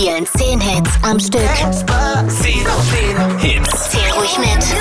spielen 10 Hits am Stück. 10 Hits. Zähl ruhig mit. 10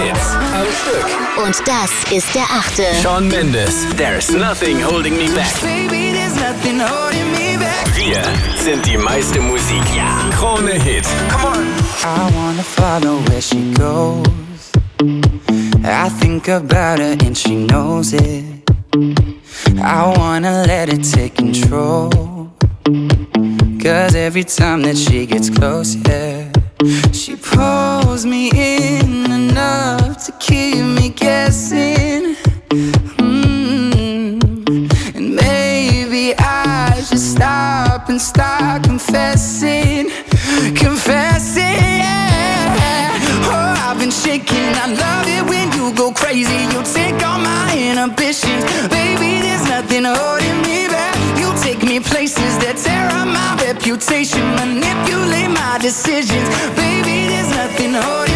Hits am Stück. Und das ist der achte. Shawn Mendes, There's Nothing Holding Me Back. Baby, there's nothing holding me back. Wir sind die meiste Musik. Ja. Krone Hit. Come on. I wanna follow where she goes. I think about her and she knows it. I wanna let it take control. Cause every time that she gets close, yeah, she pulls me in enough to keep me guessing. Mm. And maybe I should stop and start confessing, confessing. Yeah. Oh, I've been shaking. I love it when you go crazy. You take all my inhibitions, baby. There's nothing holding me back. Reputation, manipulate my decisions, baby. There's nothing holding